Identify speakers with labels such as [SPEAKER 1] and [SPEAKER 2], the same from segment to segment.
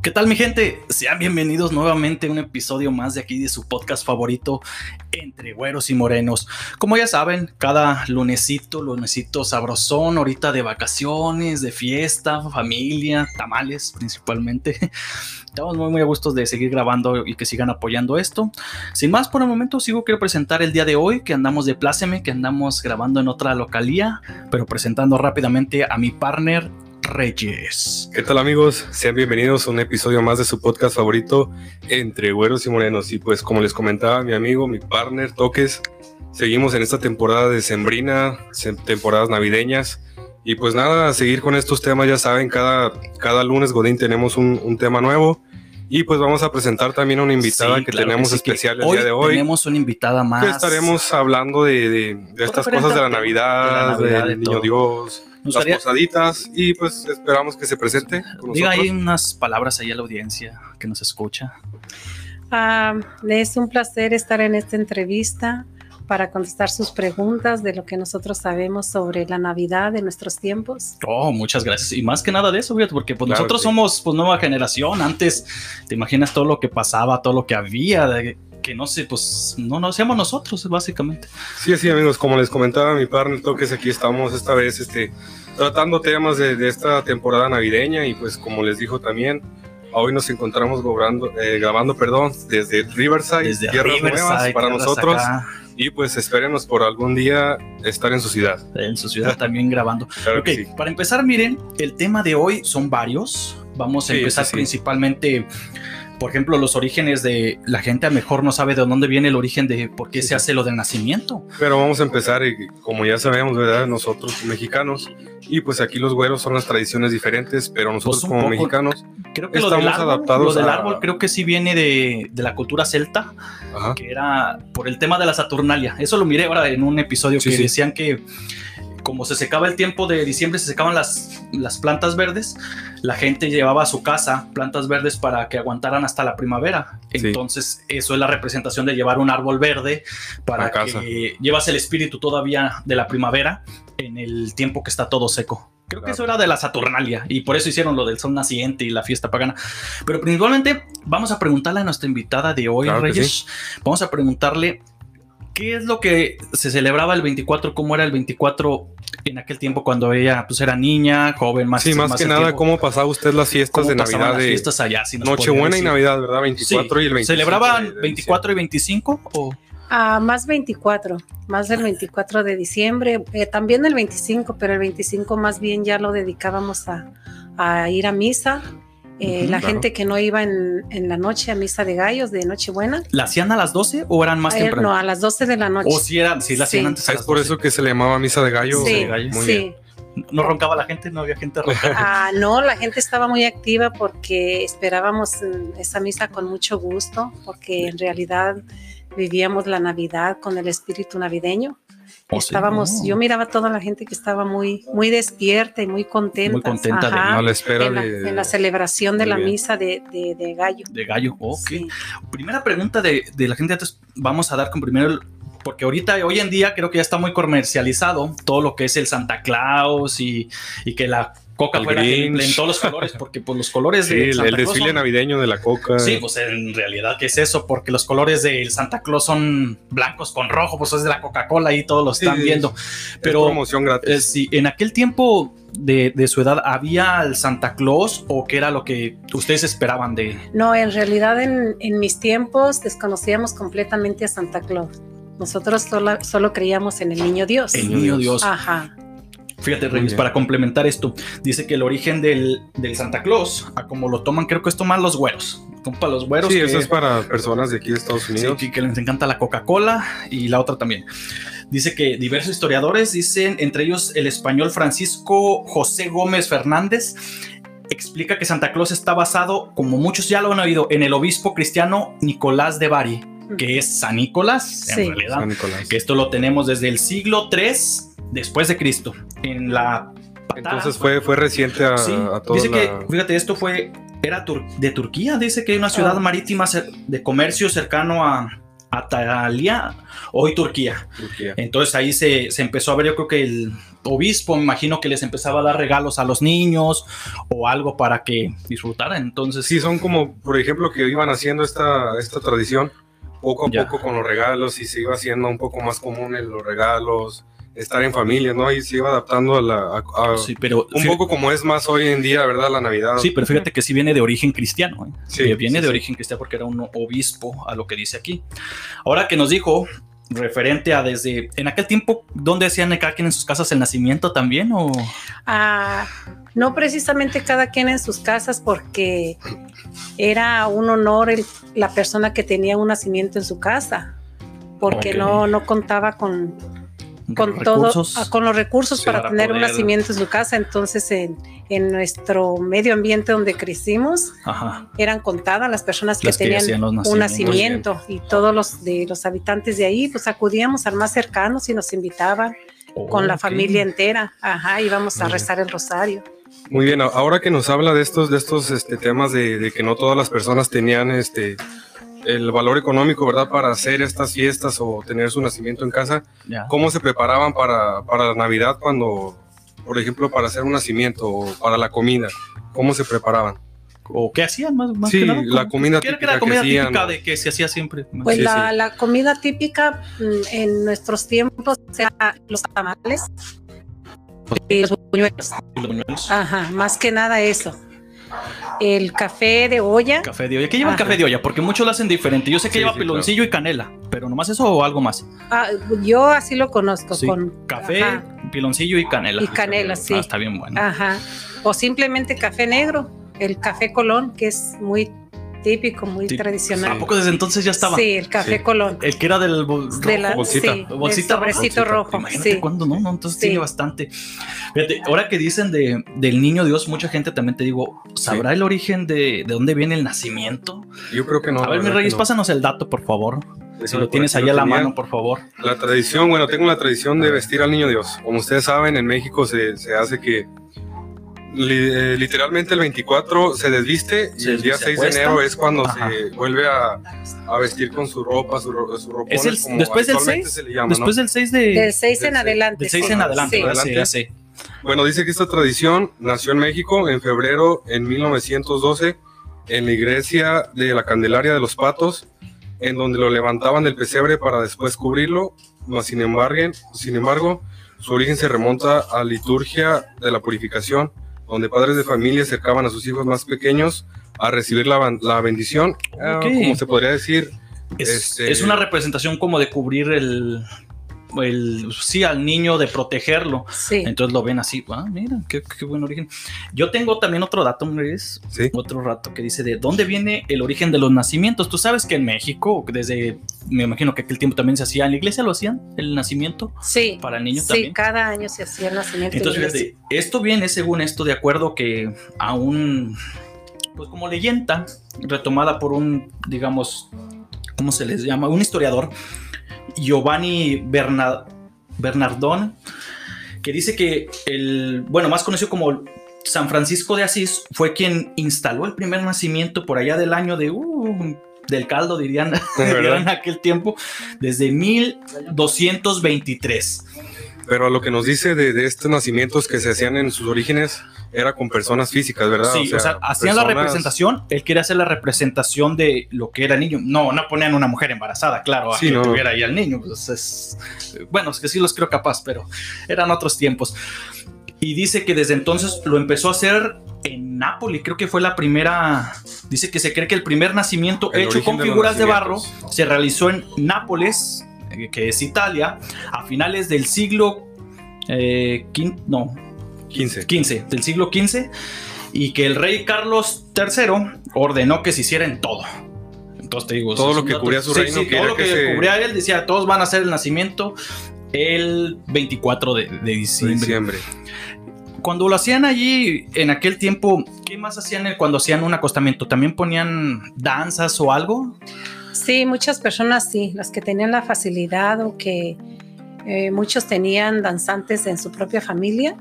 [SPEAKER 1] ¿Qué tal mi gente? Sean bienvenidos nuevamente a un episodio más de aquí de su podcast favorito Entre Güeros y Morenos. Como ya saben, cada lunesito, lunesito sabrosón, ahorita de vacaciones, de fiesta, familia, tamales principalmente. Estamos muy muy a gusto de seguir grabando y que sigan apoyando esto. Sin más por el momento, sigo quiero presentar el día de hoy que andamos de pláceme, que andamos grabando en otra localía, pero presentando rápidamente a mi partner Reyes.
[SPEAKER 2] ¿Qué tal amigos? Sean bienvenidos a un episodio más de su podcast favorito Entre Güeros y Morenos. Y pues como les comentaba mi amigo, mi partner Toques, seguimos en esta temporada de Sembrina, temporadas navideñas. Y pues nada, a seguir con estos temas, ya saben, cada, cada lunes Godín tenemos un, un tema nuevo. Y pues vamos a presentar también a una invitada
[SPEAKER 1] Sí,
[SPEAKER 2] que
[SPEAKER 1] claro
[SPEAKER 2] tenemos
[SPEAKER 1] que sí, que
[SPEAKER 2] especial el día de hoy.
[SPEAKER 1] Tenemos una invitada más.
[SPEAKER 2] Que estaremos hablando de, de- de estas cosas de la Navidad, del
[SPEAKER 1] de
[SPEAKER 2] Niño
[SPEAKER 1] todo.
[SPEAKER 2] Dios,
[SPEAKER 1] Nos
[SPEAKER 2] las posaditas. Y pues esperamos que se presente con
[SPEAKER 1] Diga
[SPEAKER 2] nosotros.
[SPEAKER 1] ahí unas palabras ahí a la audiencia que nos escucha.
[SPEAKER 3] Ah, es un placer estar en esta entrevista para contestar sus preguntas de lo que nosotros sabemos sobre la Navidad de nuestros tiempos.
[SPEAKER 1] Oh, muchas gracias. Y más que nada de eso, fíjate, porque pues
[SPEAKER 2] Claro
[SPEAKER 1] nosotros
[SPEAKER 2] sí.
[SPEAKER 1] somos pues nueva generación. Antes, te imaginas todo lo que pasaba, todo lo que había, de- que no sé, pues no no seamos nosotros, básicamente.
[SPEAKER 2] Sí, sí, amigos, como les comentaba mi partner Toques, aquí estamos esta vez este, tratando temas de, de esta temporada navideña y pues como les dijo también, hoy nos encontramos grabando, eh, grabando perdón, desde Riverside,
[SPEAKER 1] Desde
[SPEAKER 2] Tierras
[SPEAKER 1] Riverside,
[SPEAKER 2] Nuevas para nosotros
[SPEAKER 1] acá,
[SPEAKER 2] y pues espérenos por algún día estar en su ciudad.
[SPEAKER 1] en su ciudad también grabando.
[SPEAKER 2] Claro
[SPEAKER 1] Ok,
[SPEAKER 2] sí.
[SPEAKER 1] para empezar, miren, el tema de hoy son varios. Vamos a
[SPEAKER 2] Sí,
[SPEAKER 1] empezar
[SPEAKER 2] sí.
[SPEAKER 1] principalmente, por ejemplo, los orígenes de la gente a lo mejor no sabe de dónde viene el origen de por qué
[SPEAKER 2] Sí,
[SPEAKER 1] se hace lo del nacimiento.
[SPEAKER 2] Pero vamos a empezar, y como ya sabemos, ¿verdad? Nosotros mexicanos, y pues aquí los güeros son las tradiciones diferentes, pero nosotros
[SPEAKER 1] Pues
[SPEAKER 2] como
[SPEAKER 1] poco.
[SPEAKER 2] mexicanos,
[SPEAKER 1] Creo que lo del,
[SPEAKER 2] Estamos
[SPEAKER 1] árbol,
[SPEAKER 2] adaptados
[SPEAKER 1] lo del
[SPEAKER 2] a-
[SPEAKER 1] árbol creo que sí viene de, de la cultura celta,
[SPEAKER 2] ajá,
[SPEAKER 1] que era por el tema de la Saturnalia. Eso lo miré ahora en un episodio
[SPEAKER 2] Sí,
[SPEAKER 1] que
[SPEAKER 2] sí.
[SPEAKER 1] decían que como se secaba el tiempo de diciembre, se secaban las, las plantas verdes, la gente llevaba a su casa plantas verdes para que aguantaran hasta la primavera.
[SPEAKER 2] Sí.
[SPEAKER 1] Entonces, eso es la representación de llevar un árbol verde para
[SPEAKER 2] casa.
[SPEAKER 1] que llevas el espíritu todavía de la primavera en el tiempo que está todo seco. Creo que eso era de la Saturnalia y por eso hicieron lo del sol naciente y la fiesta pagana. Pero principalmente vamos a preguntarle a nuestra invitada de hoy,
[SPEAKER 2] Claro
[SPEAKER 1] Reyes. Vamos a preguntarle qué es lo que se celebraba el 24, cómo era el 24 en aquel tiempo cuando ella pues era niña, joven, más
[SPEAKER 2] sí, más, que
[SPEAKER 1] el
[SPEAKER 2] nada,
[SPEAKER 1] tiempo.
[SPEAKER 2] ¿cómo pasaba usted las fiestas
[SPEAKER 1] ¿Cómo
[SPEAKER 2] de Navidad
[SPEAKER 1] las fiestas allá? Si
[SPEAKER 2] Nochebuena y. Navidad, ¿verdad? 24
[SPEAKER 1] Sí.
[SPEAKER 2] y el 25.
[SPEAKER 1] ¿Celebraban
[SPEAKER 2] de- de
[SPEAKER 1] 24 y 25 o
[SPEAKER 3] Ah, más 24, más del 24 de diciembre, eh, también el 25, pero el 25 más bien ya lo dedicábamos a, a ir a misa. Eh, la
[SPEAKER 2] claro.
[SPEAKER 3] gente que no iba en, en la noche a misa de gallos, de Nochebuena,
[SPEAKER 1] la hacían a las 12 o eran más
[SPEAKER 3] eh,
[SPEAKER 1] temprano?
[SPEAKER 3] no, a las 12 de la noche.
[SPEAKER 1] o si eran, si la hacían
[SPEAKER 3] Sí.
[SPEAKER 1] antes a
[SPEAKER 2] Es por
[SPEAKER 1] 12.
[SPEAKER 2] eso que se le llamaba misa de gallo.
[SPEAKER 3] sí,
[SPEAKER 1] gallo.
[SPEAKER 2] Muy
[SPEAKER 3] sí.
[SPEAKER 2] bien.
[SPEAKER 1] no roncaba la gente, no había gente roncando.
[SPEAKER 3] Ah, no, la gente estaba muy activa porque esperábamos esa misa con mucho gusto, porque en realidad vivíamos la Navidad con el espíritu navideño.
[SPEAKER 1] Oh.
[SPEAKER 3] Estábamos, yo miraba a toda la gente que estaba muy, muy despierta y muy contenta.
[SPEAKER 1] Muy contenta de-
[SPEAKER 2] la espera
[SPEAKER 3] en, la,
[SPEAKER 2] de.
[SPEAKER 3] en la celebración de la
[SPEAKER 2] bien.
[SPEAKER 3] misa de, de- de gallo.
[SPEAKER 1] De gallo, ok.
[SPEAKER 3] Sí.
[SPEAKER 1] Primera pregunta de, de la gente, antes vamos a dar con primero, el- porque ahorita, hoy en día, creo que ya está muy comercializado todo lo que es el Santa Claus y, y que la coca
[SPEAKER 2] El
[SPEAKER 1] fuera en, en todos los colores, porque pues los colores
[SPEAKER 2] Sí,
[SPEAKER 1] de
[SPEAKER 2] el,
[SPEAKER 1] Santa
[SPEAKER 2] el
[SPEAKER 1] Claus
[SPEAKER 2] desfile
[SPEAKER 1] son-
[SPEAKER 2] navideño de la coca.
[SPEAKER 1] Sí, pues en realidad, ¿qué es eso? Porque los colores del Santa Claus son blancos con rojo, pues es de la Coca-Cola y todos lo
[SPEAKER 2] Sí,
[SPEAKER 1] están
[SPEAKER 2] sí,
[SPEAKER 1] viendo.
[SPEAKER 2] Es
[SPEAKER 1] Pero
[SPEAKER 2] promoción gratis.
[SPEAKER 1] eh, si en aquel tiempo de, de su edad había el Santa Claus o qué era lo que ustedes esperaban de,
[SPEAKER 3] No, en realidad en, en mis tiempos desconocíamos completamente a Santa Claus. Nosotros solo, solo creíamos en el niño Dios.
[SPEAKER 1] el
[SPEAKER 2] Niño. Dios?
[SPEAKER 3] Ajá.
[SPEAKER 1] Fíjate, Reyes, para complementar esto, dice que el origen del, del Santa Claus, a como lo toman, creo que es tomar los güeros. Compa, los güeros.
[SPEAKER 2] sí,
[SPEAKER 1] que,
[SPEAKER 2] eso es para personas de aquí de Estados
[SPEAKER 1] sí,
[SPEAKER 2] Unidos.
[SPEAKER 1] que, que les encanta la Coca-Cola y la otra también. Dice que diversos historiadores dicen, entre ellos el español Francisco José Gómez Fernández, explica que Santa Claus está basado, como muchos ya lo han oído, en el obispo cristiano Nicolás de Bari, que es San Nicolás, en
[SPEAKER 3] Sí.
[SPEAKER 1] realidad
[SPEAKER 2] San Nicolás.
[SPEAKER 1] que esto lo tenemos desde el siglo 3 después de Cristo. En la.
[SPEAKER 2] Entonces fue, fue reciente a,
[SPEAKER 1] Sí,
[SPEAKER 2] a
[SPEAKER 1] dice
[SPEAKER 2] la-
[SPEAKER 1] que, fíjate, esto fue, era tur- de Turquía, dice que hay una ciudad
[SPEAKER 3] Ah.
[SPEAKER 1] marítima de comercio cercano a, Atalia, hoy Turquía.
[SPEAKER 2] Turquía.
[SPEAKER 1] Entonces ahí se, se empezó a ver, yo creo que el, obispo, me imagino que les empezaba a dar regalos a los niños o algo para que disfrutaran. Entonces,
[SPEAKER 2] Sí, son como, por ejemplo, que iban haciendo esta, esta tradición poco a
[SPEAKER 1] Ya.
[SPEAKER 2] poco con los regalos y se iba haciendo un poco más común en los regalos, estar en familia, ¿no? Y se iba adaptando a la... a- a-
[SPEAKER 1] sí, pero
[SPEAKER 2] un poco como es más hoy en día, ¿verdad? La Navidad.
[SPEAKER 1] Sí, pero fíjate que sí viene de origen cristiano. ¿eh?
[SPEAKER 2] Sí,
[SPEAKER 1] Que viene
[SPEAKER 2] sí,
[SPEAKER 1] de
[SPEAKER 2] sí.
[SPEAKER 1] origen cristiano porque era un obispo, a lo que dice aquí. Ahora que nos dijo, referente a desde. En aquel tiempo, ¿dónde hacían cada quien en sus casas el nacimiento también? ¿O
[SPEAKER 3] Ah, no precisamente cada quien en sus casas porque era un honor el- la persona que tenía un nacimiento en su casa, porque no, no contaba con, con
[SPEAKER 1] los
[SPEAKER 3] todo,
[SPEAKER 1] recursos?
[SPEAKER 3] ah, con los recursos para,
[SPEAKER 1] para
[SPEAKER 3] tener un nacimiento en su casa. Entonces, en, en nuestro medio ambiente donde crecimos,
[SPEAKER 1] Ajá.
[SPEAKER 3] eran contadas las personas que
[SPEAKER 1] Las que
[SPEAKER 3] tenían un nacimiento y todos los de los habitantes de ahí, pues acudíamos al más cercano y nos invitaban con la familia entera. Ajá, íbamos a
[SPEAKER 2] bien.
[SPEAKER 3] rezar el rosario.
[SPEAKER 2] Muy bien, ahora que nos habla de estos, de estos este, temas de, de que no todas las personas tenían este, el valor económico, ¿verdad? Para hacer estas fiestas o tener su nacimiento en casa,
[SPEAKER 1] Ya.
[SPEAKER 2] ¿cómo se preparaban para, para la Navidad cuando, por ejemplo, para hacer un nacimiento o para la comida? ¿Cómo se preparaban?
[SPEAKER 1] ¿O qué hacían más, más
[SPEAKER 2] Sí,
[SPEAKER 1] que nada?
[SPEAKER 2] la comida
[SPEAKER 1] ¿Qué era
[SPEAKER 2] típica
[SPEAKER 1] la comida típica de que se hacía siempre?
[SPEAKER 3] Pues
[SPEAKER 2] Sí,
[SPEAKER 3] la,
[SPEAKER 2] sí.
[SPEAKER 3] la comida típica mm, en nuestros tiempos era los tamales y los buñuelos.
[SPEAKER 1] Los buñuelos.
[SPEAKER 3] Ajá, más que nada eso. El café de olla.
[SPEAKER 1] Café de olla. ¿Qué lleva el café de olla? Porque muchos lo hacen diferente. Yo sé que
[SPEAKER 2] Sí,
[SPEAKER 1] lleva
[SPEAKER 2] sí,
[SPEAKER 1] piloncillo y canela, pero nomás eso o algo más.
[SPEAKER 3] Ah, yo así lo conozco
[SPEAKER 1] Sí,
[SPEAKER 3] con
[SPEAKER 1] Café,
[SPEAKER 3] ajá,
[SPEAKER 1] piloncillo y canela.
[SPEAKER 3] Y canela, sí.
[SPEAKER 1] Ah, está bien bueno.
[SPEAKER 3] ajá. O simplemente café negro, el café Colón, que es muy típico, muy tradicional.
[SPEAKER 1] ¿A poco desde entonces ya estaba?
[SPEAKER 3] Sí, el café
[SPEAKER 2] Sí.
[SPEAKER 3] Colón.
[SPEAKER 1] El que era del bol-
[SPEAKER 3] De la-
[SPEAKER 2] bolsita.
[SPEAKER 3] sí,
[SPEAKER 1] bolsita roja.
[SPEAKER 3] sobrecito rojo.
[SPEAKER 1] Imagínate
[SPEAKER 3] sí.
[SPEAKER 1] cuándo, ¿no? no entonces
[SPEAKER 3] Sí.
[SPEAKER 1] tiene bastante. Fíjate, ahora que dicen de, del niño Dios, mucha gente también te digo, ¿sabrá el origen de, de dónde viene el nacimiento?
[SPEAKER 2] Yo creo que no.
[SPEAKER 1] a ver, mi Reyes,
[SPEAKER 2] no.
[SPEAKER 1] pásanos el dato, por favor. Si lo tienes ahí a la mano, por favor.
[SPEAKER 2] La tradición, bueno, tengo la tradición de vestir al niño Dios. Como ustedes saben, en México se, se hace que li- eh, literalmente el 24 se desviste y
[SPEAKER 1] Se-
[SPEAKER 2] el día
[SPEAKER 1] se
[SPEAKER 2] 6
[SPEAKER 1] acuesta.
[SPEAKER 2] de enero es cuando
[SPEAKER 1] Ajá.
[SPEAKER 2] se vuelve a, a vestir con su ropa, su, su ropa.
[SPEAKER 1] ¿Es el- después del 6?
[SPEAKER 2] Se le llama,
[SPEAKER 1] Después
[SPEAKER 2] ¿no?
[SPEAKER 1] del 6 de...
[SPEAKER 3] Del 6
[SPEAKER 2] Del
[SPEAKER 3] en adelante.
[SPEAKER 1] del 6
[SPEAKER 3] sí.
[SPEAKER 1] en adelante,
[SPEAKER 3] Sí.
[SPEAKER 2] Adelante.
[SPEAKER 1] ya sé.
[SPEAKER 2] Bueno, dice que esta tradición nació en México en febrero en 1912 en la iglesia de la Candelaria de los Patos, en donde lo levantaban del pesebre para después cubrirlo. Mas, sin embargo, sin embargo, su origen se remonta a la liturgia de la purificación, donde padres de familia acercaban a sus hijos más pequeños a recibir la, la bendición, ah, como se podría decir,
[SPEAKER 1] Es,
[SPEAKER 2] Este-
[SPEAKER 1] es una representación como de cubrir el, el... Sí, al niño, de protegerlo.
[SPEAKER 3] Sí.
[SPEAKER 1] Entonces lo ven así, ah, mira, qué, qué buen origen. Yo tengo también otro dato, Luis,
[SPEAKER 2] ¿sí?
[SPEAKER 1] otro rato que dice de dónde viene el origen de los nacimientos. Tú sabes que en México, desde, me imagino que aquel tiempo también se hacía, en la iglesia lo hacían, el nacimiento
[SPEAKER 3] Sí.
[SPEAKER 1] para el niño
[SPEAKER 3] Sí,
[SPEAKER 1] también.
[SPEAKER 3] cada año se hacía el nacimiento. en
[SPEAKER 1] Entonces, esto viene según esto de acuerdo que a un, pues como leyenda retomada por un, digamos, ¿cómo se les llama? Un historiador, Giovanni Berna- Bernardone, que dice que el, bueno, más conocido como San Francisco de Asís, fue quien instaló el primer nacimiento por allá del año de, uh, del caldo, dirían, dirían en aquel tiempo, desde 1223.
[SPEAKER 2] Pero a lo que nos dice de, de estos nacimientos que se hacían en sus orígenes era con personas físicas, ¿verdad?
[SPEAKER 1] Sí, o sea, hacían la representación, él quería hacer la representación de lo que era el niño. No, no ponían una mujer embarazada, claro, a
[SPEAKER 2] Sí,
[SPEAKER 1] que
[SPEAKER 2] no.
[SPEAKER 1] tuviera ahí al niño. pues es- bueno, es que sí los creo capaz, pero eran otros tiempos. Y dice que desde entonces lo empezó a hacer en Nápoles, creo que fue la primera, dice que se cree que el primer nacimiento
[SPEAKER 2] El
[SPEAKER 1] hecho con
[SPEAKER 2] de
[SPEAKER 1] figuras de barro se realizó en Nápoles, eh, que es Italia, a finales del siglo... eh, quin- no,
[SPEAKER 2] 15.
[SPEAKER 1] 15, del siglo XV, y que el rey Carlos III ordenó que se hiciera en todo. Entonces te digo,
[SPEAKER 2] Todo lo que
[SPEAKER 1] dato-
[SPEAKER 2] cubría su
[SPEAKER 1] sí,
[SPEAKER 2] reino,
[SPEAKER 1] sí,
[SPEAKER 2] que
[SPEAKER 1] todo lo que,
[SPEAKER 2] que se-
[SPEAKER 1] cubría él, decía, todos van a hacer el nacimiento el 24 de, de
[SPEAKER 2] de
[SPEAKER 1] diciembre.
[SPEAKER 2] diciembre.
[SPEAKER 1] Cuando lo hacían allí, en aquel tiempo, ¿qué más hacían cuando hacían un acostamiento? ¿También ponían danzas o algo?
[SPEAKER 3] Sí, muchas personas sí, las que tenían la facilidad o que eh, muchos tenían danzantes en su propia familia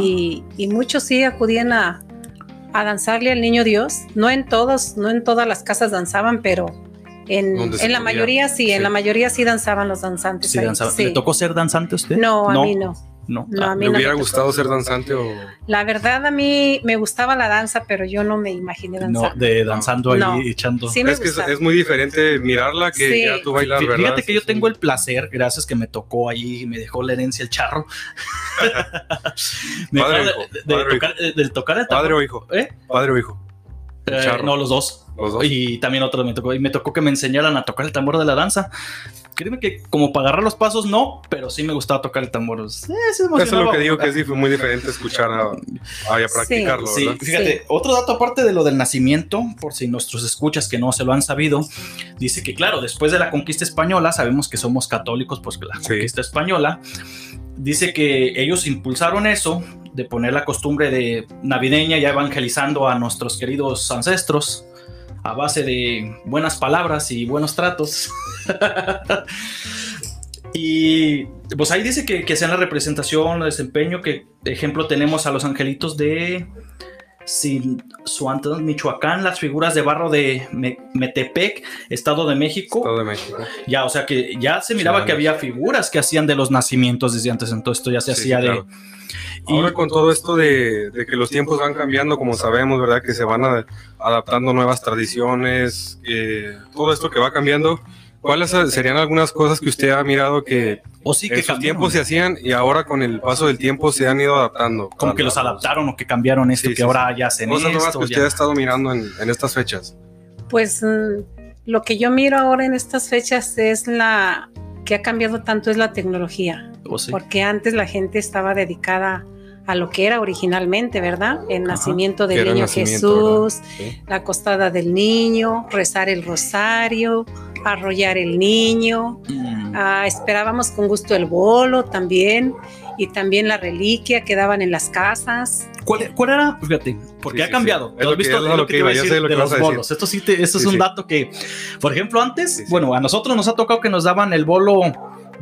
[SPEAKER 3] y, y muchos sí acudían a, a danzarle al niño Dios. No en todos, no en todas las casas danzaban, pero en, en la mayoría sí,
[SPEAKER 2] sí.
[SPEAKER 3] en la mayoría sí danzaban los danzantes.
[SPEAKER 1] Sí,
[SPEAKER 3] ahí,
[SPEAKER 1] danzaba.
[SPEAKER 3] sí.
[SPEAKER 1] ¿Le tocó ser danzante a usted?
[SPEAKER 3] No, a mí no.
[SPEAKER 1] No.
[SPEAKER 3] No,
[SPEAKER 1] Ah,
[SPEAKER 3] a mí
[SPEAKER 2] ¿Le
[SPEAKER 3] no
[SPEAKER 2] hubiera
[SPEAKER 3] me tocó.
[SPEAKER 2] gustado ser danzante o...?
[SPEAKER 3] La verdad, a mí me gustaba la danza, pero yo no me imaginé
[SPEAKER 1] no,
[SPEAKER 3] danzar.
[SPEAKER 1] de danzando ahí
[SPEAKER 3] No.
[SPEAKER 1] echando.
[SPEAKER 3] Sí me
[SPEAKER 2] Es que es, muy diferente mirarla que
[SPEAKER 3] Sí.
[SPEAKER 2] ya tú bailar.
[SPEAKER 1] Fíjate que yo
[SPEAKER 2] Sí,
[SPEAKER 1] tengo el placer, gracias que me tocó ahí y me dejó la herencia el charro. Me
[SPEAKER 2] Padre hijo,
[SPEAKER 1] de,
[SPEAKER 2] padre o
[SPEAKER 1] tocar, de- del tocar el tambor.
[SPEAKER 2] ¿Padre o hijo?
[SPEAKER 1] ¿Eh?
[SPEAKER 2] ¿Padre o hijo?
[SPEAKER 1] Eh, no, los dos.
[SPEAKER 2] Los dos.
[SPEAKER 1] Y también otro me tocó. Y me tocó que me enseñaran a tocar el tambor de la danza. Créeme que como para agarrar los pasos, no, pero sí me gustaba tocar el tambor. Eh, sí
[SPEAKER 2] Eso es lo que digo que es dif- muy diferente escuchar a, a, a practicarlo,
[SPEAKER 1] Sí,
[SPEAKER 2] ¿verdad?
[SPEAKER 1] fíjate,
[SPEAKER 3] Sí.
[SPEAKER 1] otro dato aparte de lo del nacimiento, por si nuestros escuchas que no se lo han sabido, dice que claro, después de la conquista española, sabemos que somos católicos, pues la
[SPEAKER 2] Sí.
[SPEAKER 1] conquista española, dice que ellos impulsaron eso de poner la costumbre de navideña ya evangelizando a nuestros queridos ancestros a base de buenas palabras y buenos tratos. y pues ahí dice que, que sea la representación, el desempeño, que ejemplo tenemos a los angelitos de Sin- Michoacán, las figuras de barro de Me- Metepec, Estado de México.
[SPEAKER 2] Estado de México.
[SPEAKER 1] Ya, o sea que ya se miraba que había figuras que hacían de los nacimientos desde antes, entonces esto ya se
[SPEAKER 2] Sí,
[SPEAKER 1] hacía
[SPEAKER 2] sí,
[SPEAKER 1] de...
[SPEAKER 2] claro.
[SPEAKER 1] Y-
[SPEAKER 2] Ahora con todo esto de, de que los tiempos van cambiando, como sabemos, ¿verdad? Que se van a- adaptando nuevas tradiciones, eh, todo esto que va cambiando. ¿Cuáles serían algunas cosas que usted ha mirado que
[SPEAKER 1] o sí que
[SPEAKER 2] en sus
[SPEAKER 1] cambiaron,
[SPEAKER 2] tiempos se hacían y ahora con el paso del tiempo se han ido adaptando?
[SPEAKER 1] como que los adaptaron o que cambiaron esto,
[SPEAKER 2] Sí,
[SPEAKER 1] que
[SPEAKER 2] sí,
[SPEAKER 1] ahora ya hacen
[SPEAKER 2] Cosas nuevas que
[SPEAKER 1] ya-
[SPEAKER 2] usted ha estado mirando en, en estas fechas.
[SPEAKER 3] Pues mm, lo que yo miro ahora en estas fechas es la que ha cambiado tanto es la tecnología,
[SPEAKER 1] o sí.
[SPEAKER 3] porque antes la gente estaba dedicada a lo que era originalmente, ¿verdad? El
[SPEAKER 1] Ajá,
[SPEAKER 3] nacimiento del niño
[SPEAKER 2] nacimiento,
[SPEAKER 3] Jesús,
[SPEAKER 2] Sí.
[SPEAKER 3] la acostada del niño, rezar el rosario, arrollar el niño,
[SPEAKER 1] Mm,
[SPEAKER 3] Ah, esperábamos con gusto el bolo también y también la reliquia que daban en las casas.
[SPEAKER 1] ¿Cuál, cuál era? Fíjate, porque
[SPEAKER 2] Sí,
[SPEAKER 1] ha
[SPEAKER 2] sí,
[SPEAKER 1] cambiado.
[SPEAKER 2] sí.
[SPEAKER 1] ¿Tú
[SPEAKER 2] Es
[SPEAKER 1] has
[SPEAKER 2] lo que-
[SPEAKER 1] visto lo que de los bolos? Esto sí, te- esto
[SPEAKER 2] Sí,
[SPEAKER 1] es un
[SPEAKER 2] sí.
[SPEAKER 1] dato que, por ejemplo, antes,
[SPEAKER 2] Sí, sí.
[SPEAKER 1] bueno, a nosotros nos ha tocado que nos daban el bolo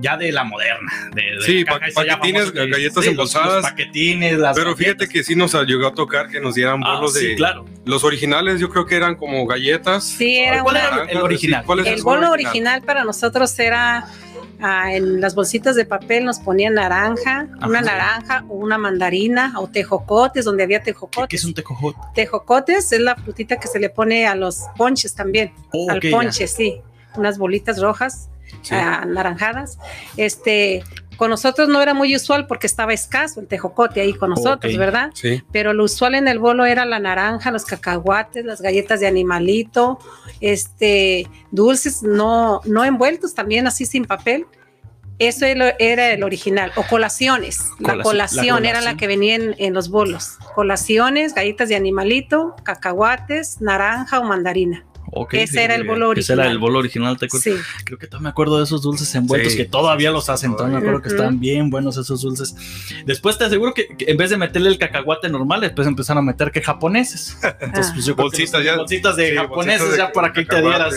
[SPEAKER 1] ya de la moderna. De, de
[SPEAKER 2] Sí, pa- paquetines,
[SPEAKER 1] que-
[SPEAKER 2] galletas
[SPEAKER 1] sí,
[SPEAKER 2] embolsadas.
[SPEAKER 1] los paquetines, las
[SPEAKER 2] Pero fíjate
[SPEAKER 1] galletas.
[SPEAKER 2] que sí nos llegó a tocar que nos dieran
[SPEAKER 1] Ah,
[SPEAKER 2] bolos
[SPEAKER 1] sí,
[SPEAKER 2] de...
[SPEAKER 1] claro.
[SPEAKER 2] Los originales yo creo que eran como galletas.
[SPEAKER 3] Sí, era
[SPEAKER 1] ¿Cuál
[SPEAKER 3] una-
[SPEAKER 1] era el original?
[SPEAKER 2] Sí, ¿cuál es
[SPEAKER 3] el bolo original para nosotros era ah, en las bolsitas de papel nos ponían naranja, una naranja o una mandarina o tejocotes, donde había
[SPEAKER 1] ¿Qué, qué
[SPEAKER 3] tejocotes.
[SPEAKER 1] es un tejojote?
[SPEAKER 3] Tejocotes es la frutita que se le pone a los ponches también,
[SPEAKER 1] Oh,
[SPEAKER 3] al
[SPEAKER 1] ya.
[SPEAKER 3] ponche, sí, unas bolitas rojas.
[SPEAKER 2] Sí.
[SPEAKER 3] ah, naranjadas. Este, con nosotros no era muy usual porque estaba escaso el tejocote ahí con nosotros. ¿verdad?
[SPEAKER 2] Sí.
[SPEAKER 3] Pero lo usual en el bolo era la naranja, los cacahuates, las galletas de animalito, este, dulces no, no envueltos también así sin papel. Eso era el original. O colaciones. La
[SPEAKER 1] Colación-
[SPEAKER 3] colación,
[SPEAKER 1] la
[SPEAKER 3] era la que venía en, en los bolos. Colaciones, galletas de animalito, cacahuates, naranja o mandarina.
[SPEAKER 1] Ok,
[SPEAKER 3] Ese
[SPEAKER 1] sí,
[SPEAKER 3] era el bolo
[SPEAKER 1] Ese era
[SPEAKER 3] original.
[SPEAKER 1] el bolo original, ¿te acuerdas?
[SPEAKER 3] Sí.
[SPEAKER 1] Creo que todavía me acuerdo de esos dulces envueltos
[SPEAKER 2] Sí,
[SPEAKER 1] que todavía los hacen. Todavía me acuerdo que estaban bien buenos esos dulces. Después te aseguro que, que en vez de meterle el cacahuate normal, después empezaron a meter que japoneses. Entonces,
[SPEAKER 3] Ah.
[SPEAKER 1] pues yo
[SPEAKER 2] Bolsitas ya.
[SPEAKER 1] bolsitas de
[SPEAKER 2] Sí,
[SPEAKER 1] japoneses
[SPEAKER 2] bolsitas de
[SPEAKER 1] ya para que te dieras.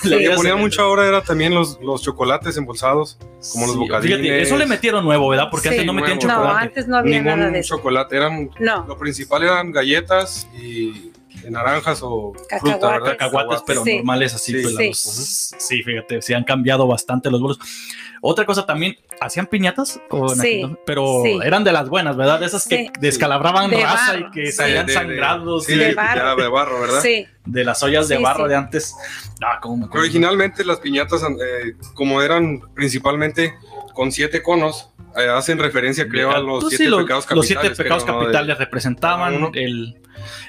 [SPEAKER 2] Lo que
[SPEAKER 1] el-
[SPEAKER 2] mucho ahora era también los, los chocolates embolsados, como los.
[SPEAKER 1] Fíjate, eso le metieron nuevo, ¿verdad? Porque
[SPEAKER 3] Sí.
[SPEAKER 1] antes no metían
[SPEAKER 2] Nuevo.
[SPEAKER 3] No,
[SPEAKER 1] chocolate.
[SPEAKER 3] antes no había
[SPEAKER 2] ningún
[SPEAKER 3] nada de eso.
[SPEAKER 2] chocolate, eran
[SPEAKER 3] No.
[SPEAKER 2] lo principal eran galletas y de naranjas o fruta,
[SPEAKER 3] Cacahuates.
[SPEAKER 2] ¿verdad?
[SPEAKER 1] cacahuates, pero
[SPEAKER 3] Sí.
[SPEAKER 1] normales así.
[SPEAKER 2] Sí.
[SPEAKER 1] pues,
[SPEAKER 3] Sí.
[SPEAKER 1] los- sí, fíjate, sí han cambiado bastante los bolos. Otra cosa también, ¿hacían piñatas? O aquel pero
[SPEAKER 3] sí.
[SPEAKER 1] eran de las buenas, ¿verdad? De esas que
[SPEAKER 3] Sí.
[SPEAKER 1] descalabraban
[SPEAKER 3] De
[SPEAKER 1] raza
[SPEAKER 3] barro,
[SPEAKER 1] y que
[SPEAKER 3] sí.
[SPEAKER 1] salían
[SPEAKER 2] de-
[SPEAKER 1] sangrados
[SPEAKER 3] de
[SPEAKER 2] de,
[SPEAKER 3] barro.
[SPEAKER 2] de barro, ¿verdad?
[SPEAKER 3] Sí,
[SPEAKER 1] de las ollas de barro
[SPEAKER 3] sí.
[SPEAKER 1] de antes. Ah, cómo me acuerdo.
[SPEAKER 2] Originalmente las piñatas, eh, como eran principalmente con siete conos, eh, hacen referencia, creo, a los siete
[SPEAKER 1] sí, los,
[SPEAKER 2] pecados
[SPEAKER 1] los
[SPEAKER 2] capitales.
[SPEAKER 1] siete pecados
[SPEAKER 2] creo, ¿no? De-
[SPEAKER 1] capitales representaban
[SPEAKER 2] Uno.
[SPEAKER 1] el,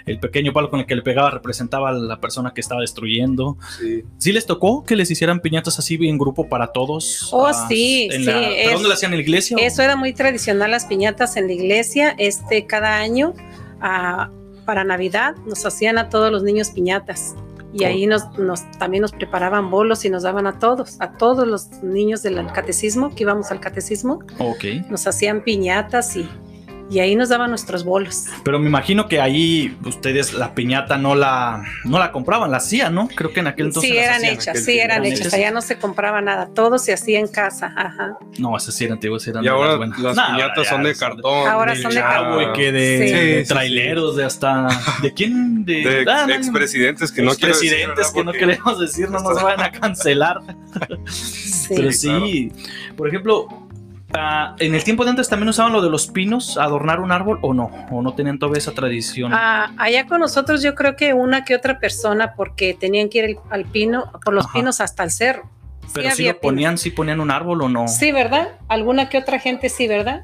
[SPEAKER 1] el pequeño palo con el que le pegaba representaba a la persona que estaba destruyendo.
[SPEAKER 2] sí.
[SPEAKER 1] ¿Sí les tocó que les hicieran piñatas así en grupo para todos?
[SPEAKER 3] Oh,
[SPEAKER 1] Ah,
[SPEAKER 3] sí,
[SPEAKER 1] en
[SPEAKER 3] sí,
[SPEAKER 1] la- ¿pero
[SPEAKER 3] es-
[SPEAKER 1] ¿Dónde lo hacían en la iglesia? o?
[SPEAKER 3] Eso era muy tradicional, las piñatas en la iglesia. Este, cada año, ah, para Navidad, nos hacían a todos los niños piñatas. Y ahí nos, nos- también nos preparaban bolos y nos daban a todos, a todos los niños del catecismo, que íbamos al catecismo,
[SPEAKER 1] Ok.
[SPEAKER 3] nos hacían piñatas y, y ahí nos daban nuestros bolos.
[SPEAKER 1] Pero me imagino que ahí ustedes la piñata no la, no la compraban, la hacían, ¿no? Creo que en aquel entonces.
[SPEAKER 3] Sí,
[SPEAKER 1] las
[SPEAKER 3] eran
[SPEAKER 1] hacían.
[SPEAKER 3] hechas,
[SPEAKER 2] aquel
[SPEAKER 3] sí, eran
[SPEAKER 1] Eran
[SPEAKER 3] hechas.
[SPEAKER 1] hechas.
[SPEAKER 3] Allá no se compraba nada, todo se hacía en casa. Ajá.
[SPEAKER 1] No, esas sí eran antiguas, eran
[SPEAKER 2] Y
[SPEAKER 1] de
[SPEAKER 2] ahora
[SPEAKER 1] buenas.
[SPEAKER 2] las
[SPEAKER 1] Nah,
[SPEAKER 2] piñatas
[SPEAKER 1] ahora
[SPEAKER 2] son de cartón.
[SPEAKER 3] Ahora son de cartón.
[SPEAKER 1] que de,
[SPEAKER 3] Sí.
[SPEAKER 1] de
[SPEAKER 2] Sí, sí,
[SPEAKER 1] traileros, de hasta. ¿De quién? De,
[SPEAKER 2] De
[SPEAKER 1] Ah, no,
[SPEAKER 2] expresidentes que no decir,
[SPEAKER 1] expresidentes que no queremos decir, no nos van a cancelar.
[SPEAKER 3] Sí.
[SPEAKER 1] Pero
[SPEAKER 2] Sí,
[SPEAKER 1] sí, por ejemplo, ah, ¿en el tiempo de antes también usaban lo de los pinos, adornar un árbol o no? ¿O no tenían todavía esa tradición?
[SPEAKER 3] Ah, allá con nosotros yo creo que una que otra persona porque tenían que ir el- al pino, por los
[SPEAKER 1] Ajá.
[SPEAKER 3] pinos hasta el cerro.
[SPEAKER 1] Pero si lo ponían, si ponían un árbol o no.
[SPEAKER 3] Sí, ¿verdad? Alguna que otra gente sí, ¿verdad?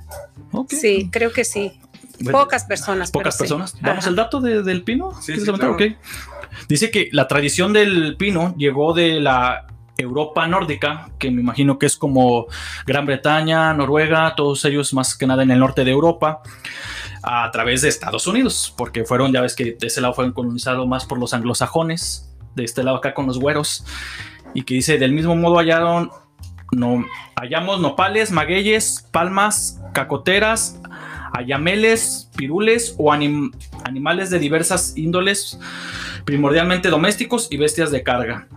[SPEAKER 1] Ok.
[SPEAKER 3] Sí, creo que sí.
[SPEAKER 1] Bueno,
[SPEAKER 3] Pocas personas. pero
[SPEAKER 1] Pocas
[SPEAKER 3] sí.
[SPEAKER 1] personas. Vamos
[SPEAKER 3] Ajá.
[SPEAKER 1] al dato de- del pino.
[SPEAKER 2] Sí,
[SPEAKER 1] ¿Quieres
[SPEAKER 2] sí, claro.
[SPEAKER 1] Ok. Dice que la tradición del pino llegó de la Europa nórdica, que me imagino que es como Gran Bretaña, Noruega, todos ellos más que nada en el norte de Europa, a través de Estados Unidos, porque fueron, ya ves que de ese lado fueron colonizados más por los anglosajones, de este lado acá con los güeros, y que dice, del mismo modo hallaron, no, hallamos nopales, magueyes, palmas, cacoteras, ayameles, pirules o anim- animales de diversas índoles, primordialmente domésticos y bestias de carga.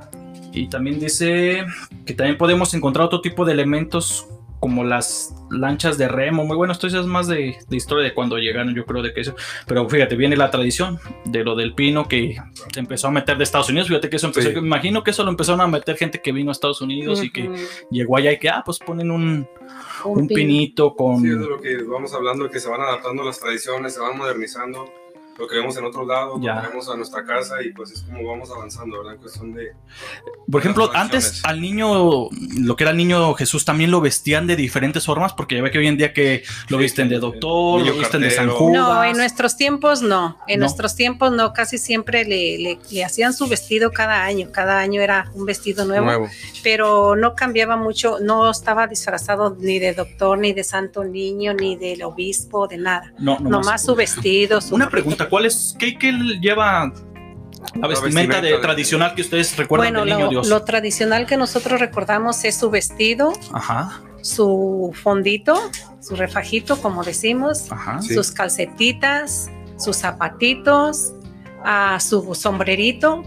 [SPEAKER 1] Y también dice que también podemos encontrar otro tipo de elementos como las lanchas de remo. Muy bueno, esto es más de, de historia de cuando llegaron, yo creo de que eso. Pero fíjate, viene la tradición de lo del pino que se empezó a meter de Estados Unidos. Fíjate que eso empezó,
[SPEAKER 2] Sí.
[SPEAKER 1] me imagino que eso lo empezaron a meter gente que vino a Estados Unidos y que llegó allá y que, ah, pues ponen un,
[SPEAKER 3] Un
[SPEAKER 1] pinito con...
[SPEAKER 2] Sí, es de lo que vamos hablando, que se van adaptando las tradiciones, se van modernizando. Lo que vemos en otros lados,
[SPEAKER 1] Ya.
[SPEAKER 2] lo traemos a nuestra casa y pues es como vamos avanzando, ¿verdad? En cuestión de...
[SPEAKER 1] Por ejemplo, antes al niño, lo que era el niño Jesús, también lo vestían de diferentes formas, porque ya ve que hoy en día que lo
[SPEAKER 2] Sí,
[SPEAKER 1] visten de doctor, lo visten de San. Judas.
[SPEAKER 3] No, en nuestros tiempos no. En
[SPEAKER 1] No.
[SPEAKER 3] nuestros tiempos no. Casi siempre le, le- le hacían su vestido cada año. Cada año era un vestido nuevo,
[SPEAKER 2] Nuevo.
[SPEAKER 3] pero no cambiaba mucho. No estaba disfrazado ni de doctor, ni de santo niño, ni del obispo, de nada.
[SPEAKER 1] No,
[SPEAKER 3] Nomás, su vestido. Su
[SPEAKER 1] Una pregunta, ¿cuál es, qué, qué lleva la
[SPEAKER 2] La
[SPEAKER 1] vestimenta,
[SPEAKER 2] vestimenta
[SPEAKER 1] de,
[SPEAKER 2] de-
[SPEAKER 1] tradicional que ustedes recuerdan
[SPEAKER 3] Bueno,
[SPEAKER 1] del niño
[SPEAKER 3] lo,
[SPEAKER 1] Dios?
[SPEAKER 3] lo tradicional que nosotros recordamos es su vestido,
[SPEAKER 1] Ajá,
[SPEAKER 3] su fondito, su refajito, como decimos,
[SPEAKER 1] ajá.
[SPEAKER 2] Sí.
[SPEAKER 3] sus calcetitas, sus zapatitos, ah, su sombrerito,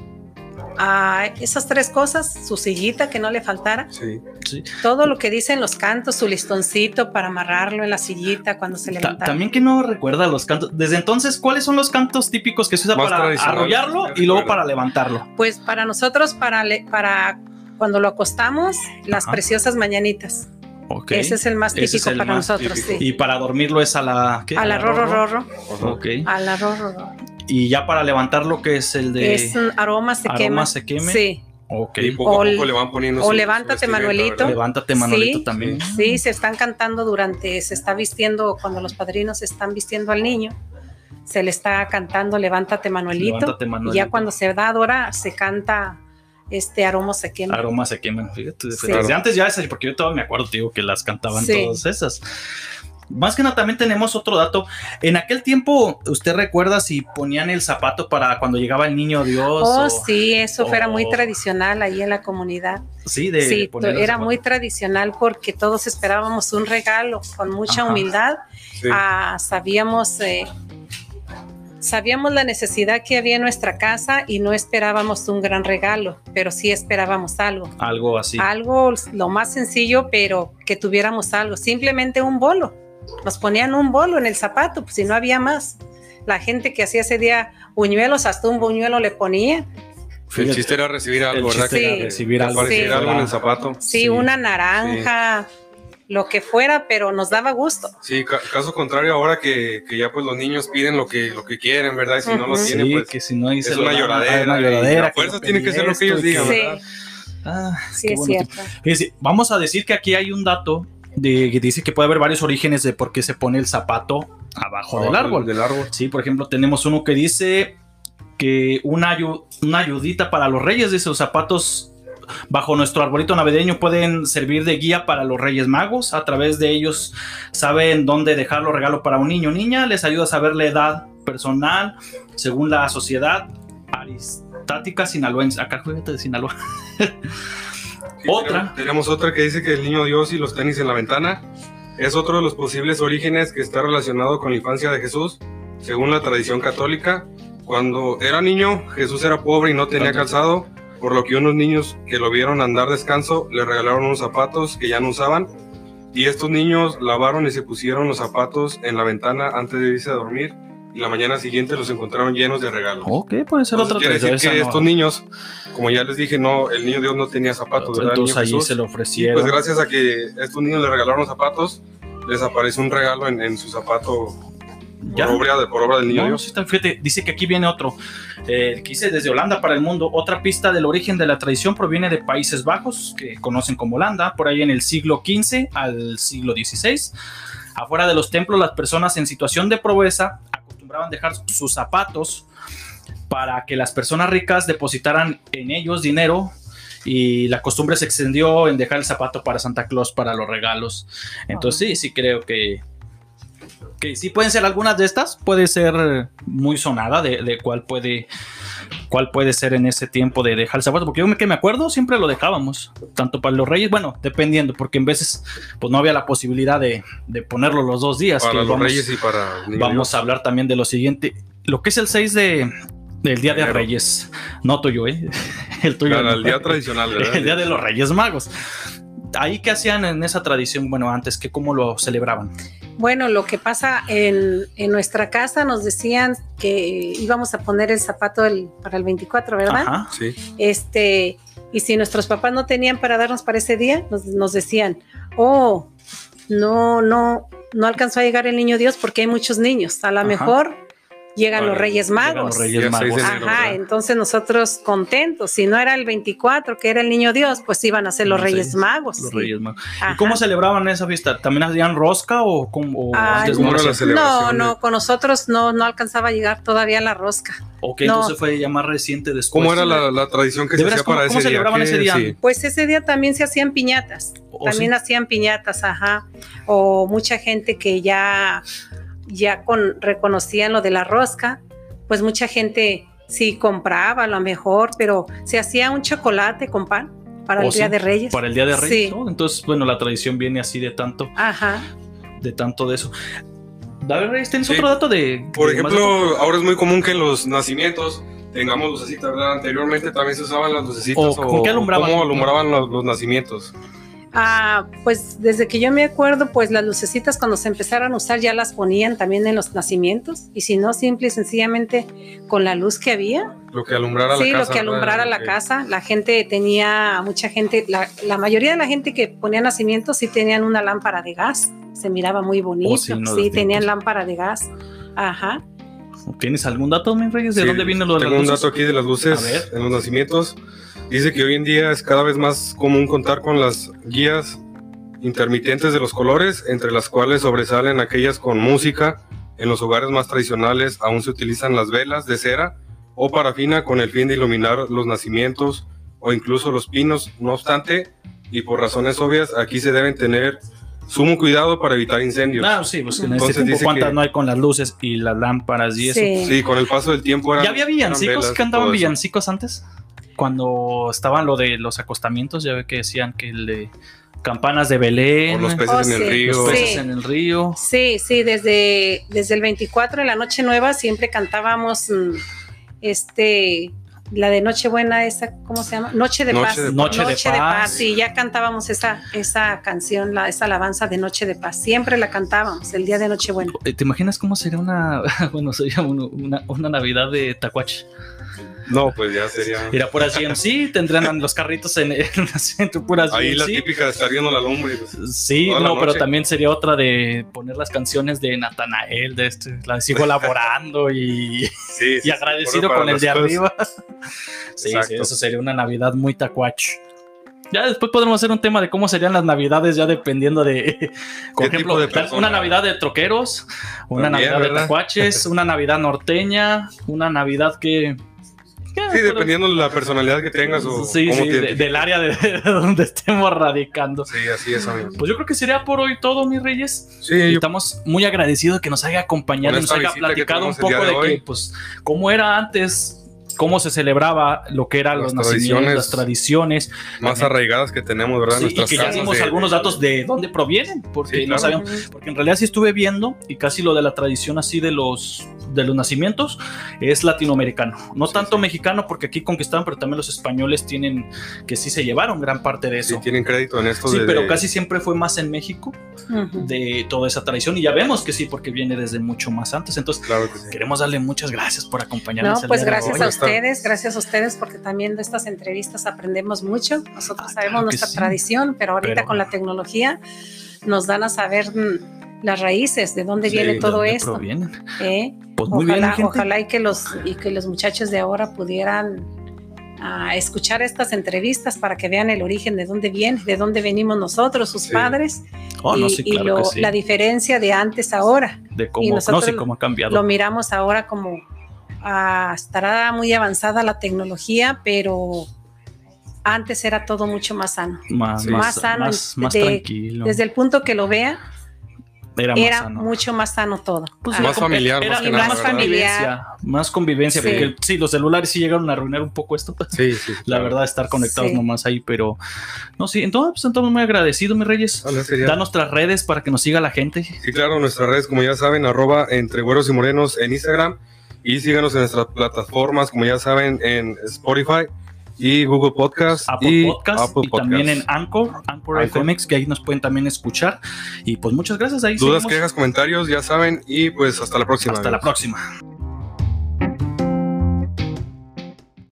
[SPEAKER 3] ah, esas tres cosas, su sillita que no le faltara,
[SPEAKER 2] Sí.
[SPEAKER 1] sí.
[SPEAKER 3] todo lo que dicen los cantos, su listoncito para amarrarlo en la sillita cuando se
[SPEAKER 1] Ta-
[SPEAKER 3] levanta.
[SPEAKER 1] también que no recuerda los cantos. Desde entonces, ¿cuáles son los cantos típicos que se usa
[SPEAKER 2] Más
[SPEAKER 1] para arrollarlo y luego para levantarlo?
[SPEAKER 3] Pues para nosotros, para, le- para cuando lo acostamos, las
[SPEAKER 1] Ajá.
[SPEAKER 3] preciosas mañanitas. Ese es el más
[SPEAKER 1] es
[SPEAKER 3] típico
[SPEAKER 1] el
[SPEAKER 3] para
[SPEAKER 1] más
[SPEAKER 3] nosotros,
[SPEAKER 2] típico.
[SPEAKER 3] sí.
[SPEAKER 1] Y para dormirlo es a la... ¿qué?
[SPEAKER 3] A la rorro rorro,
[SPEAKER 1] Ok.
[SPEAKER 3] a la rorro rorro.
[SPEAKER 1] Y ya para levantarlo, que es el de...
[SPEAKER 3] Es un aroma se
[SPEAKER 1] aroma
[SPEAKER 3] quema.
[SPEAKER 1] se queme.
[SPEAKER 3] Sí.
[SPEAKER 1] Ok.
[SPEAKER 2] Y poco
[SPEAKER 3] O
[SPEAKER 2] a poco le van poniendo
[SPEAKER 3] o
[SPEAKER 2] su-
[SPEAKER 3] levántate,
[SPEAKER 2] su
[SPEAKER 3] Manuelito.
[SPEAKER 1] Levántate, Manolito,
[SPEAKER 3] Sí.
[SPEAKER 1] también.
[SPEAKER 3] Sí, se están cantando durante, se está vistiendo, cuando los padrinos están vistiendo al niño, se le está cantando Levántate Manuelito.
[SPEAKER 1] Levántate,
[SPEAKER 3] y
[SPEAKER 1] Manuelito.
[SPEAKER 3] ya cuando se da Dora, se canta este aroma se quema.
[SPEAKER 1] Aromas se queman, fíjate.
[SPEAKER 3] Sí.
[SPEAKER 1] Desde antes ya esas, porque yo todavía me acuerdo, digo, que las cantaban
[SPEAKER 3] Sí.
[SPEAKER 1] todas esas. Más que nada, también tenemos otro dato. En aquel tiempo, ¿usted recuerda si ponían el zapato para cuando llegaba el niño Dios?
[SPEAKER 3] Oh,
[SPEAKER 1] o-
[SPEAKER 3] sí, eso fuera muy
[SPEAKER 1] o-
[SPEAKER 3] tradicional ahí en la comunidad.
[SPEAKER 1] Sí, de
[SPEAKER 3] sí, era muy tradicional porque todos esperábamos un regalo con mucha
[SPEAKER 1] Ajá.
[SPEAKER 3] humildad.
[SPEAKER 2] Sí.
[SPEAKER 3] Ah, sabíamos, eh, sabíamos la necesidad que había en nuestra casa y no esperábamos un gran regalo, pero sí esperábamos algo.
[SPEAKER 1] Algo así.
[SPEAKER 3] Algo lo más sencillo, pero que tuviéramos algo, simplemente un bolo. Nos ponían un bolo en el zapato, pues si no había más. La gente que hacía ese día buñuelos, hasta un buñuelo le ponía.
[SPEAKER 2] El chiste era recibir algo,
[SPEAKER 1] El
[SPEAKER 2] ¿verdad?
[SPEAKER 3] Sí.
[SPEAKER 1] recibir algo.
[SPEAKER 2] Apareciera
[SPEAKER 3] Sí.
[SPEAKER 2] algo en el zapato.
[SPEAKER 3] Sí,
[SPEAKER 1] Sí.
[SPEAKER 3] una naranja, lo que fuera, pero nos daba gusto.
[SPEAKER 2] Sí, ca- caso contrario ahora que, que ya pues los niños piden lo que, lo que quieren, ¿verdad? Y si no lo tienen,
[SPEAKER 1] Sí,
[SPEAKER 2] pues
[SPEAKER 1] que si no ahí
[SPEAKER 2] es una lloradera.
[SPEAKER 1] una lloradera.
[SPEAKER 2] a fuerza
[SPEAKER 1] que
[SPEAKER 2] tiene que ser lo que ellos digan,
[SPEAKER 3] Sí.
[SPEAKER 2] ¿verdad?
[SPEAKER 1] Ah,
[SPEAKER 3] Sí, es
[SPEAKER 1] bueno.
[SPEAKER 3] cierto.
[SPEAKER 1] Fíjese, vamos a decir que aquí hay un dato de que dice que puede haber varios orígenes de por qué se pone el zapato abajo del árbol.
[SPEAKER 2] Del árbol.
[SPEAKER 1] Sí, por ejemplo, tenemos uno que dice que una, una ayudita para los reyes, dice, los zapatos bajo nuestro arbolito navideño pueden servir de guía para los reyes magos. A través de ellos saben dónde dejar los regalos para un niño o niña. Les ayuda a saber la edad personal según la sociedad aristática sinaloense. Acá de Sinaloa. Otra.
[SPEAKER 2] Tenemos otra que dice que el niño Dios y los tenis en la ventana es otro de los posibles orígenes que está relacionado con la infancia de Jesús, según la tradición católica. Cuando era niño, Jesús era pobre y no tenía calzado, por lo que unos niños que lo vieron andar descanso le regalaron unos zapatos que ya no usaban. Y estos niños lavaron y se pusieron los zapatos en la ventana antes de irse a dormir. Y la mañana siguiente los encontraron llenos de regalos.
[SPEAKER 1] Ok, puede ser
[SPEAKER 2] Entonces,
[SPEAKER 1] otra
[SPEAKER 2] quiere decir que
[SPEAKER 1] no-
[SPEAKER 2] estos niños, como ya les dije, no, el niño Dios no tenía zapatos, ¿verdad?
[SPEAKER 1] Entonces allí
[SPEAKER 2] Jesús.
[SPEAKER 1] se lo
[SPEAKER 2] Y
[SPEAKER 1] ofrecieron.
[SPEAKER 2] pues gracias a que estos niños le regalaron zapatos, les aparece un regalo en, en su zapato
[SPEAKER 1] ¿Ya?
[SPEAKER 2] por obra, de, por obra del niño
[SPEAKER 1] No,
[SPEAKER 2] Dios.
[SPEAKER 1] sí fíjate, dice que aquí viene otro. Eh, que dice desde Holanda para el mundo. Otra pista del origen de la tradición proviene de Países Bajos, que conocen como Holanda, por ahí en el siglo XV al siglo XVI. Afuera de los templos, las personas en situación de pobreza acostumbraban dejar sus zapatos para que las personas ricas depositaran en ellos dinero. Y la costumbre se extendió en dejar el zapato para Santa Claus para los regalos. Entonces, sí, sí creo que que sí pueden ser algunas de estas, puede ser muy sonada de, de cuál puede cuál puede ser en ese tiempo de dejar el zapato, porque yo me, que me acuerdo siempre lo dejábamos, tanto para los reyes, bueno, dependiendo, porque en veces pues no había la posibilidad de, de ponerlo los dos días.
[SPEAKER 2] Para
[SPEAKER 1] que
[SPEAKER 2] los
[SPEAKER 1] vamos,
[SPEAKER 2] reyes y para
[SPEAKER 1] vamos a hablar también de lo siguiente, lo que es el 6 de del Día de
[SPEAKER 2] Enero.
[SPEAKER 1] Reyes, no tuyo, ¿eh? El tuyo.
[SPEAKER 2] Claro, el día tradicional, ¿verdad?
[SPEAKER 1] El Día de los Reyes Magos. Ahí qué hacían en esa tradición, bueno, antes, que cómo lo celebraban.
[SPEAKER 3] Bueno, lo que pasa en, en nuestra casa nos decían que íbamos a poner el zapato el- para el 24, ¿verdad?
[SPEAKER 1] Ajá.
[SPEAKER 2] Sí,
[SPEAKER 3] Este, y si nuestros papás no tenían para darnos para ese día, nos, nos decían, oh, no, no, no alcanzó a llegar el niño Dios porque hay muchos niños. A lo mejor llegan
[SPEAKER 2] Vale,
[SPEAKER 3] los Reyes Magos.
[SPEAKER 1] los Reyes Magos.
[SPEAKER 2] enero.
[SPEAKER 3] Ajá,
[SPEAKER 2] ¿verdad?
[SPEAKER 3] entonces nosotros contentos. Si no era el 24, que era el niño Dios, pues iban a ser los
[SPEAKER 1] Los
[SPEAKER 3] Reyes
[SPEAKER 1] seis,
[SPEAKER 3] Magos.
[SPEAKER 1] Los
[SPEAKER 3] sí.
[SPEAKER 1] Reyes Magos.
[SPEAKER 3] Ajá.
[SPEAKER 1] ¿Y cómo celebraban esa fiesta? ¿También hacían rosca o, cómo- o
[SPEAKER 3] Ah,
[SPEAKER 1] antes
[SPEAKER 2] ¿Cómo
[SPEAKER 1] no?
[SPEAKER 3] No, con nosotros no, no alcanzaba a llegar todavía la rosca.
[SPEAKER 1] Ok,
[SPEAKER 3] no.
[SPEAKER 1] entonces fue ya más reciente después.
[SPEAKER 2] ¿Cómo era la, la tradición que
[SPEAKER 1] ¿De
[SPEAKER 2] se
[SPEAKER 1] veras
[SPEAKER 2] hacía
[SPEAKER 1] cómo-
[SPEAKER 2] para
[SPEAKER 1] cómo
[SPEAKER 2] ese día?
[SPEAKER 1] celebraban
[SPEAKER 2] ¿Qué-
[SPEAKER 1] ese día?
[SPEAKER 2] sí.
[SPEAKER 3] Pues ese día también se hacían piñatas.
[SPEAKER 1] ¿O
[SPEAKER 3] también
[SPEAKER 1] sí?
[SPEAKER 3] hacían piñatas, ajá. O mucha gente que ya, ya con, reconocían lo de la rosca, pues mucha gente sí compraba a lo mejor, pero se hacía un chocolate con pan para
[SPEAKER 1] ¿O
[SPEAKER 3] el Día
[SPEAKER 1] sí?
[SPEAKER 3] de Reyes.
[SPEAKER 1] Para el Día de Reyes,
[SPEAKER 3] Sí.
[SPEAKER 1] ¿no? Entonces, bueno, la tradición viene así de tanto,
[SPEAKER 3] Ajá.
[SPEAKER 1] de tanto de eso. David Reyes, ¿tienes
[SPEAKER 2] Sí.
[SPEAKER 1] otro dato de...
[SPEAKER 2] Por
[SPEAKER 1] de
[SPEAKER 2] ejemplo, ahora es muy común que en los nacimientos tengamos lucecitas, ¿verdad? Anteriormente también se usaban las lucecitas.
[SPEAKER 1] ¿O con qué alumbraban?
[SPEAKER 2] ¿Cómo alumbraban los, los nacimientos?
[SPEAKER 3] Ah, pues desde que yo me acuerdo, pues las lucecitas cuando se empezaron a usar ya las ponían también en los nacimientos y si no, simple y sencillamente con la luz que había,
[SPEAKER 2] Lo que alumbrara
[SPEAKER 3] sí,
[SPEAKER 2] la casa.
[SPEAKER 3] lo que alumbrara la casa. La gente tenía, mucha gente, la, la mayoría de la gente que ponía nacimientos sí tenían una lámpara de gas. Se miraba muy bonito.
[SPEAKER 1] Oh, sí,
[SPEAKER 3] sí,
[SPEAKER 1] no,
[SPEAKER 3] tenían
[SPEAKER 1] tiempos.
[SPEAKER 3] lámpara de gas. Ajá.
[SPEAKER 1] ¿Tienes algún dato, mi Reyes? ¿De
[SPEAKER 2] Sí,
[SPEAKER 1] dónde viene lo de
[SPEAKER 2] Tengo
[SPEAKER 1] las
[SPEAKER 2] un
[SPEAKER 1] luces?
[SPEAKER 2] dato aquí de las luces
[SPEAKER 1] A ver.
[SPEAKER 2] en los nacimientos. Dice que hoy en día es cada vez más común contar con las guías intermitentes de los colores, entre las cuales sobresalen aquellas con música. En los hogares más tradicionales aún se utilizan las velas de cera o parafina con el fin de iluminar los nacimientos o incluso los pinos. No obstante, y por razones obvias, aquí se deben tener sumo cuidado para evitar incendios.
[SPEAKER 1] Ah, sí, pues en
[SPEAKER 2] Entonces
[SPEAKER 1] ese tiempo
[SPEAKER 2] dice
[SPEAKER 1] cuántas
[SPEAKER 2] que-
[SPEAKER 1] no hay con las luces y las lámparas y eso.
[SPEAKER 3] Sí.
[SPEAKER 2] Sí, con el paso del tiempo eran,
[SPEAKER 1] ¿Ya había villancicos? ¿Cantaban villancicos antes? Cuando estaban lo de los acostamientos, ya ve que decían que el de campanas de Belén,
[SPEAKER 2] O los peces
[SPEAKER 3] Oh,
[SPEAKER 2] en el
[SPEAKER 3] sí.
[SPEAKER 2] río.
[SPEAKER 1] los peces
[SPEAKER 3] Sí.
[SPEAKER 1] en el río.
[SPEAKER 3] Sí, sí, desde, desde el 24 de la Noche Nueva siempre cantábamos mm, este la de Nochebuena, esa, ¿cómo se llama? Noche de
[SPEAKER 2] Noche
[SPEAKER 3] Paz.
[SPEAKER 2] de Paz.
[SPEAKER 1] Noche de Paz.
[SPEAKER 3] sí, ya cantábamos esa, esa canción, la, esa alabanza de Noche de Paz. Siempre la cantábamos el día de Nochebuena.
[SPEAKER 1] ¿Te imaginas cómo sería una, bueno, sería un- una, una Navidad de Tacuache?
[SPEAKER 2] No, pues ya sería.
[SPEAKER 1] Irá puras GMC, tendrían los carritos en, en el centro, puras
[SPEAKER 2] Ahí la típica de estar viendo la lumbre. pues.
[SPEAKER 1] Sí, no, pero también sería otra de poner las canciones de Natanael, de este, la sigo laborando y,
[SPEAKER 2] Sí,
[SPEAKER 1] y agradecido con el de arriba. Sí, sí, eso sería una Navidad muy tacuache. Ya después podremos hacer un tema de cómo serían las Navidades, ya dependiendo de, por
[SPEAKER 2] ¿Qué
[SPEAKER 1] ejemplo,
[SPEAKER 2] de
[SPEAKER 1] una Navidad de troqueros, una
[SPEAKER 2] También,
[SPEAKER 1] Navidad de tacuaches, una Navidad norteña, una Navidad que.
[SPEAKER 2] Sí, dependiendo de la personalidad que tengas o
[SPEAKER 1] Sí,
[SPEAKER 2] cómo
[SPEAKER 1] sí,
[SPEAKER 2] te
[SPEAKER 1] de- del área de, de donde estemos radicando.
[SPEAKER 2] Sí, así es, amigo.
[SPEAKER 1] Pues yo creo que sería por hoy todo, mis reyes.
[SPEAKER 2] Sí, yo-
[SPEAKER 1] estamos muy agradecidos de que nos haya acompañado nos haya platicado un poco de,
[SPEAKER 2] de
[SPEAKER 1] que, pues, cómo era antes, cómo se celebraba lo que eran
[SPEAKER 2] Las
[SPEAKER 1] los nacimientos,
[SPEAKER 2] tradiciones.
[SPEAKER 1] las tradiciones.
[SPEAKER 2] más arraigadas que tenemos, ¿verdad?
[SPEAKER 1] Sí, y que ya dimos
[SPEAKER 2] de-
[SPEAKER 1] algunos datos de dónde provienen, porque
[SPEAKER 2] Sí,
[SPEAKER 1] no
[SPEAKER 2] claro.
[SPEAKER 1] sabíamos. Porque en realidad sí estuve viendo y casi lo de la tradición así de los de los nacimientos es latinoamericano, no
[SPEAKER 2] Sí,
[SPEAKER 1] tanto
[SPEAKER 2] sí.
[SPEAKER 1] mexicano porque aquí conquistaron, pero también los españoles tienen que sí se llevaron gran parte de
[SPEAKER 2] Sí,
[SPEAKER 1] eso.
[SPEAKER 2] tienen crédito en esto.
[SPEAKER 1] Sí,
[SPEAKER 2] de-
[SPEAKER 1] pero casi siempre fue más en México de toda esa tradición y ya vemos que sí, porque viene desde mucho más antes. Entonces,
[SPEAKER 2] Claro que sí.
[SPEAKER 1] queremos darle muchas gracias por acompañarnos.
[SPEAKER 3] No,
[SPEAKER 1] el
[SPEAKER 3] pues gracias
[SPEAKER 1] hoy.
[SPEAKER 3] a
[SPEAKER 2] Está-
[SPEAKER 3] ustedes, gracias a ustedes, porque también de estas entrevistas aprendemos mucho. Nosotros
[SPEAKER 1] Ah,
[SPEAKER 3] sabemos
[SPEAKER 1] claro
[SPEAKER 3] nuestra
[SPEAKER 1] sí.
[SPEAKER 3] tradición, pero ahorita
[SPEAKER 1] Pero-
[SPEAKER 3] con la tecnología nos dan a saber mm, las raíces, de dónde
[SPEAKER 2] Sí,
[SPEAKER 3] viene
[SPEAKER 2] ¿de
[SPEAKER 3] todo
[SPEAKER 1] ¿De dónde
[SPEAKER 3] esto. ¿eh?
[SPEAKER 1] Pues muy
[SPEAKER 3] ojalá,
[SPEAKER 1] bien, gente.
[SPEAKER 3] ojalá y que los y que los muchachos de ahora pudieran ah, escuchar estas entrevistas para que vean el origen de dónde viene, de dónde venimos nosotros, sus
[SPEAKER 2] Sí.
[SPEAKER 3] padres,
[SPEAKER 1] Oh,
[SPEAKER 3] y,
[SPEAKER 1] no, sí,
[SPEAKER 3] y
[SPEAKER 1] claro
[SPEAKER 3] lo-
[SPEAKER 1] que sí.
[SPEAKER 3] la diferencia de antes a ahora.
[SPEAKER 1] de
[SPEAKER 3] y
[SPEAKER 1] cómo, no
[SPEAKER 3] nosotros
[SPEAKER 1] sé cómo ha cambiado.
[SPEAKER 3] Lo miramos ahora como ah, estará muy avanzada la tecnología, pero antes era todo mucho más sano.
[SPEAKER 1] más,
[SPEAKER 2] Sí.
[SPEAKER 1] más,
[SPEAKER 3] Más sano,
[SPEAKER 1] más, más
[SPEAKER 3] de-
[SPEAKER 1] tranquilo.
[SPEAKER 3] Desde el punto que lo vea,
[SPEAKER 1] era más
[SPEAKER 3] era
[SPEAKER 1] sano.
[SPEAKER 3] mucho más sano todo.
[SPEAKER 1] Pues
[SPEAKER 3] Ah,
[SPEAKER 2] Más familiar,
[SPEAKER 1] era-
[SPEAKER 2] más que
[SPEAKER 3] nada,
[SPEAKER 1] más convivencia, más convivencia,
[SPEAKER 3] Sí.
[SPEAKER 1] porque sí, los celulares sí llegaron a arruinar un poco esto,
[SPEAKER 2] Sí, sí.
[SPEAKER 1] la
[SPEAKER 2] claro.
[SPEAKER 1] verdad, estar conectados
[SPEAKER 3] Sí.
[SPEAKER 1] nomás ahí, pero no, sí, entonces, pues, estamos muy agradecidos, mis reyes.
[SPEAKER 2] Vale, sería-
[SPEAKER 1] Da nuestras redes para que nos siga la gente.
[SPEAKER 2] Sí, claro, nuestras redes, como ya saben, arroba entre güeros y morenos en Instagram. Y síganos en nuestras plataformas, como ya saben, en Spotify y Google Podcast
[SPEAKER 1] Apple
[SPEAKER 2] y
[SPEAKER 1] Podcast
[SPEAKER 2] Apple
[SPEAKER 1] y también en. Anchor, Anchor. FMX, que ahí nos pueden también escuchar. Y pues muchas gracias. Ahí
[SPEAKER 2] Dudas,
[SPEAKER 1] seguimos.
[SPEAKER 2] quejas, comentarios, ya saben. Y pues hasta la próxima.
[SPEAKER 1] Hasta la próxima.